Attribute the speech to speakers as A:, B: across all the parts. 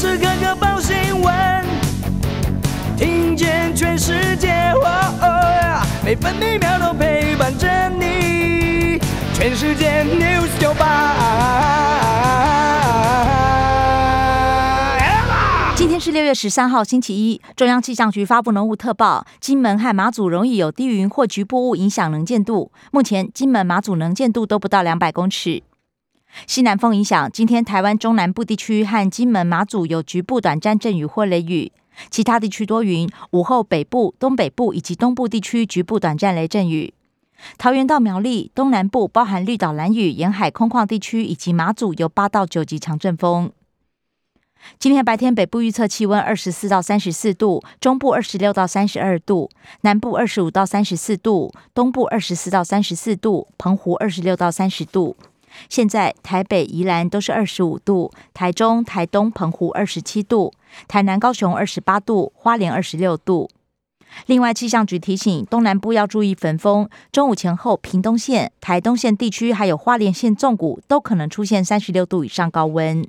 A: 时刻刻报新闻，听见全世界，哦哦，每分每秒都陪伴着你。全世界 News 九八。
B: 今天是六月十三号，星期一。中央气象局发布浓雾特报，金门和马祖容易有低云或局部雾影响能见度。目前金门、马祖能见度都不到两百公尺。西南风影响，今天台湾中南部地区和金门、马祖有局部短暂阵雨或雷雨，其他地区多云。午后北部、东北部以及东部地区局部短暂雷阵雨。桃园到苗栗东南部，包含绿岛、兰屿沿海空旷地区以及马祖有八到九级强阵风。今天白天北部预测气温二十四到三十四度，中部二十六到三十二度，南部二十五到三十四度，东部二十四到三十四度，澎湖二十六到三十度。现在台北、宜兰都是二十五度，台中、台东、澎湖二十七度，台南、高雄二十八度，花莲二十六度。另外，气象局提醒东南部要注意焚风，中午前后，屏东县、台东县地区还有花莲县纵谷都可能出现三十六度以上高温。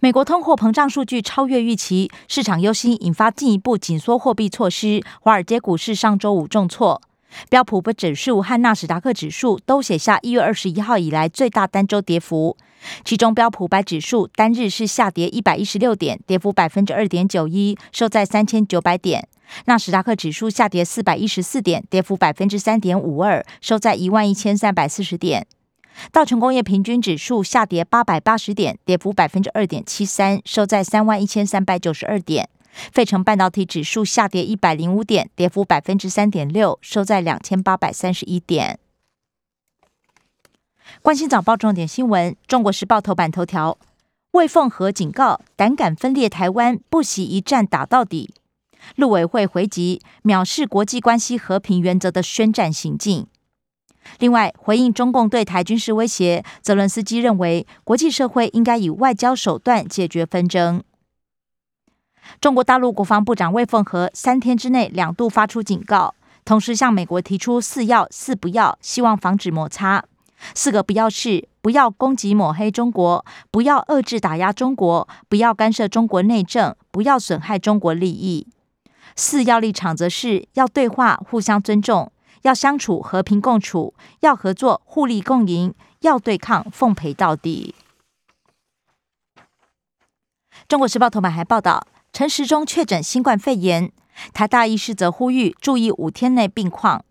B: 美国通货膨胀数据超越预期，市场忧心引发进一步紧缩货币措施。华尔街股市上周五重挫，标普五指数和纳斯达克指数都写下一月二十一号以来最大单周跌幅。其中标普五百指数单日是下跌一百一十六点，跌幅百分之二点九一，收在三千九百点。纳斯达克指数下跌四百一十四点，跌幅百分之三点五二，收在一万一千三百四十点。道琼工业平均指数下跌八百八十点，跌幅百分之二点七三，收在三万一千三百九十二点。费城半导体指数下跌一百零五点，跌幅百分之三点六，收在两千八百三十一点。关心早报重点新闻，《中国时报》头版头条：魏凤和警告，胆敢分裂台湾，不惜一战打到底。陆委会回击，藐视国际关系和平原则的宣战行径。另外，回应中共对台军事威胁，泽伦斯基认为国际社会应该以外交手段解决纷争。中国大陆国防部长魏凤和三天之内两度发出警告，同时向美国提出“四要四不要”，希望防止摩擦。四个不要是：不要攻击抹黑中国，不要遏制打压中国，不要干涉中国内政，不要损害中国利益。四要立场则是要对话，互相尊重。要相处和平共处，要合作互利共赢，要对抗奉陪到底。中国时报头版还报道，陈时中确诊新冠肺炎，台大医师则呼吁注意五天内病况。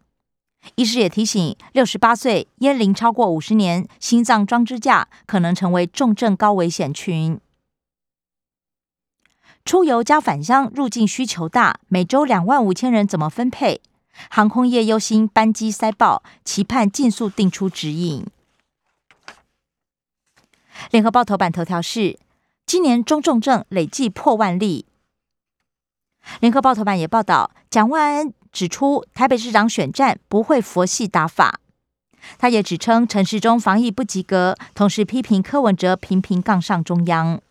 B: 医师也提醒，六十八岁烟龄超过五十年、心脏装支架可能成为重症高危险群。出游加返乡入境需求大，每周两万五千人怎么分配？航空业忧心班机塞爆，期盼尽速定出指引。联合报头版头条是：今年中重症累计破万例。联合报头版也报道，蒋万安指出，台北市长选战不会佛系打法。他也指称陈时中防疫不及格，同时批评柯文哲频频杠上中央。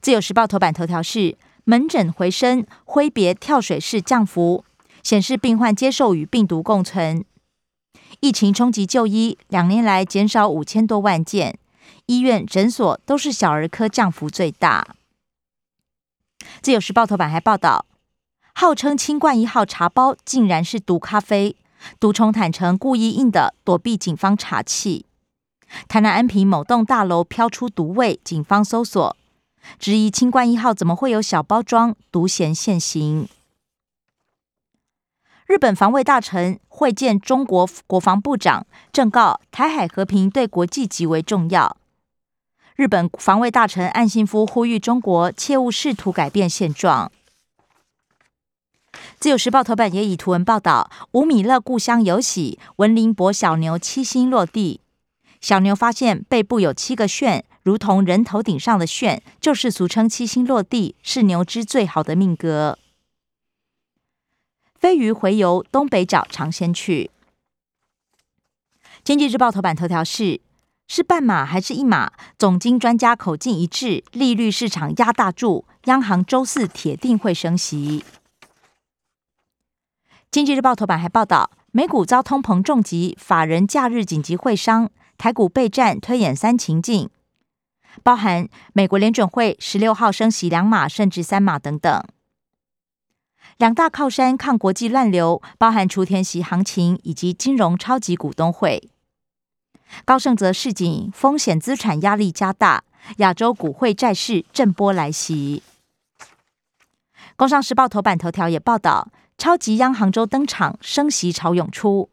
B: 自由时报头版头条是。门诊回升，挥别跳水式降幅，显示病患接受与病毒共存。疫情冲击就医，两年来减少五千多万件，医院诊所都是小儿科降幅最大。自由时报头版还报道，号称清冠一号茶包竟然是毒咖啡，毒虫坦承故意印的，躲避警方查缉。台南安平某栋大楼飘出毒味，警方搜索。质疑清冠一号怎么会有小包装，独嫌现行。日本防卫大臣会见中国国防部长，正告台海和平对国际极为重要。日本防卫大臣岸信夫呼吁中国切勿试图改变现状。自由时报头版也以图文报道：吴米勒故乡有喜，文林伯小牛七星落地。小牛发现背部有七个旋。如同人头顶上的旋，就是俗称七星落地，是牛只最好的命格。飞鱼回游东北角尝鲜去。经济日报头版头条是：是半码还是一码？总经专家口径一致，利率市场压大注，央行周四铁定会升息。经济日报头版还报道，美股遭通膨重击，法人假日紧急会商。台股备战推演三情境，包含美国联准会十六号升息两码甚至三码等等。两大靠山抗国际乱流，包含雏田席行情以及金融超级股东会。高盛则示警，风险资产压力加大，亚洲股汇债市震波来袭。工商时报头版头条也报道，超级央行周登场，升息潮涌出。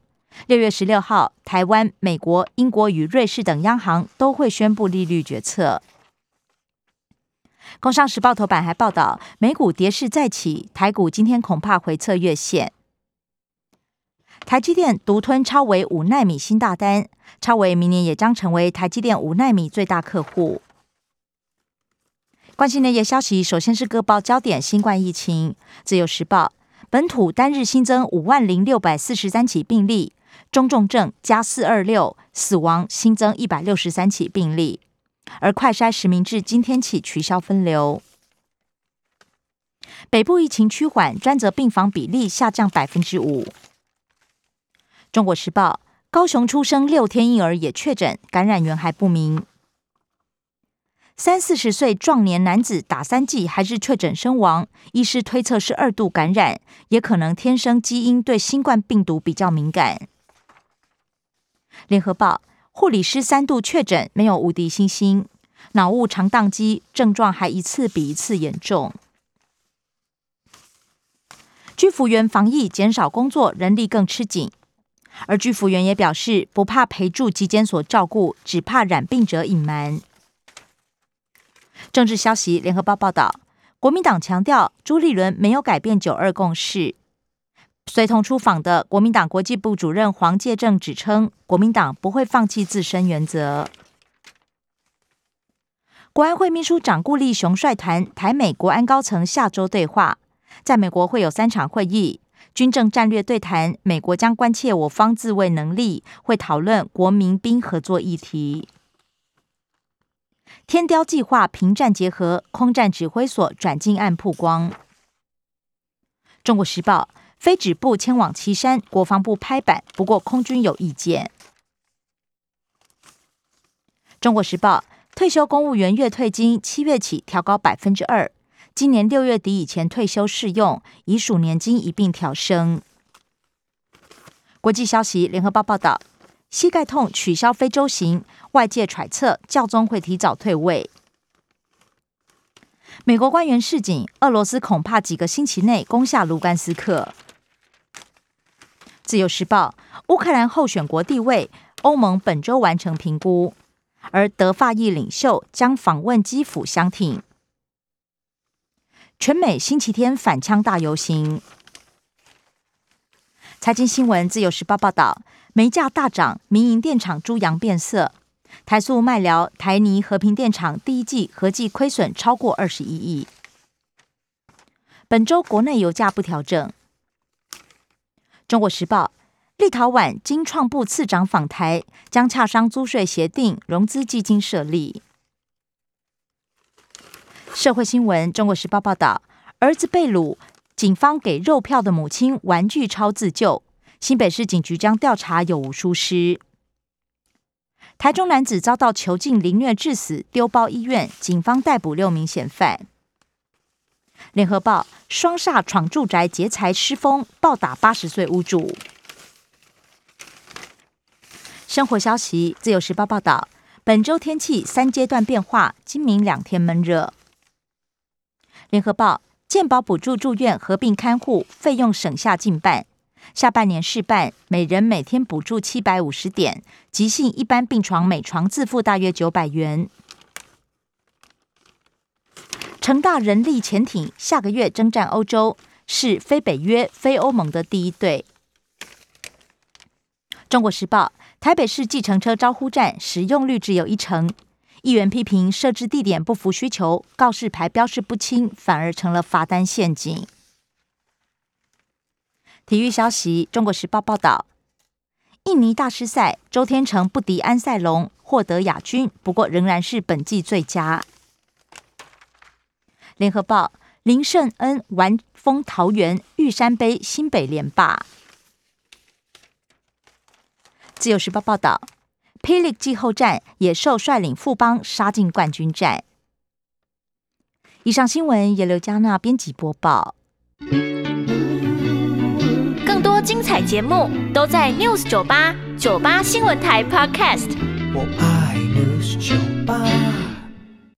B: 六月十六号，台湾、美国、英国与瑞士等央行都会宣布利率决策。工商时报头版还报道，美股跌势再起，台股今天恐怕回测月线。台积电独吞超微五奈米新大单，超微明年也将成为台积电五奈米最大客户。关心内页消息，首先是各报焦点：新冠疫情。自由时报本土单日新增五万零六百四十三起病例，中重症加四二六，死亡新增一百六十三起病例。而快筛实名制今天起取消分流。北部疫情趋缓，专责病房比例下降百分之五。中国时报：高雄出生六天婴儿也确诊，感染源还不明。三四十岁壮年男子打三剂还是确诊身亡，医师推测是二度感染，也可能天生基因对新冠病毒比较敏感。联合报。护理师三度确诊，没有无敌星星，脑雾常宕机，症状还一次比一次严重。居服员防疫减少工作，人力更吃紧。而居服员也表示，不怕陪住急检所照顾，只怕染病者隐瞒。政治消息，联合报报道，国民党强调朱立伦没有改变九二共识。随同出访的国民党国际部主任黄介正指称，国民党不会放弃自身原则。国安会秘书长顾立雄率团台美国安高层下周对话，在美国会有三场会议：军政战略对谈，美国将关切我方自卫能力，会讨论国民兵合作议题。天雕计划平战结合，空战指挥所转进案曝光。中国时报。非止部迁往旗山，国防部拍板，不过空军有意见。中国时报：退休公务员月退金七月起调高百分之二，今年六月底以前退休适用，已属年金一并调升。国际消息：联合报报道，膝盖痛取消非洲行，外界揣测教宗会提早退位。美国官员示警，俄罗斯恐怕几个星期内攻下卢甘斯克。自由时报：乌克兰候选国地位，欧盟本周完成评估，而德法意领袖将访问基辅相挺。全美星期天反枪大游行。财经新闻：自由时报报道，煤价大涨，民营电厂猪羊变色。台塑麦寮、台泥和平电厂第一季合计亏损超过二十一亿。本周国内油价不调整。中国时报：立陶宛经创部次长访台，将洽商租税协定、融资基金设立。社会新闻：中国时报报道，儿子被掳，警方给肉票的母亲玩具钞自救。新北市警局将调查有无疏失。台中男子遭到囚禁凌虐致死，丢包医院，警方逮捕六名嫌犯。联合报双煞闯住宅劫财失风，暴打八十岁屋主。生活消息：自由时报报道，本周天气三阶段变化，今明两天闷热。联合报健保补助住院合并看护费用省下近半，下半年试办每人每天补助七百五十点，急性一般病床每床自付大约九百元。成大人力潜艇下个月征战欧洲，是非北约、非欧盟的第一队。中国时报：台北市计程车招呼站使用率只有一成，议员批评设置地点不符需求，告示牌标示不清，反而成了罚单陷阱。体育消息：中国时报报道，印尼大师赛，周天成不敌安赛龙，获得亚军，不过仍然是本季最佳。联合报林胜恩完封桃园玉山杯新北联霸。自由时报报道，霹雳季后战，野兽率领富邦杀进冠军战。以上新闻由刘嘉娜编辑播报。
C: 更多精彩节目都在 News 九八九八新闻台 Podcast。
A: 我爱 News 九八。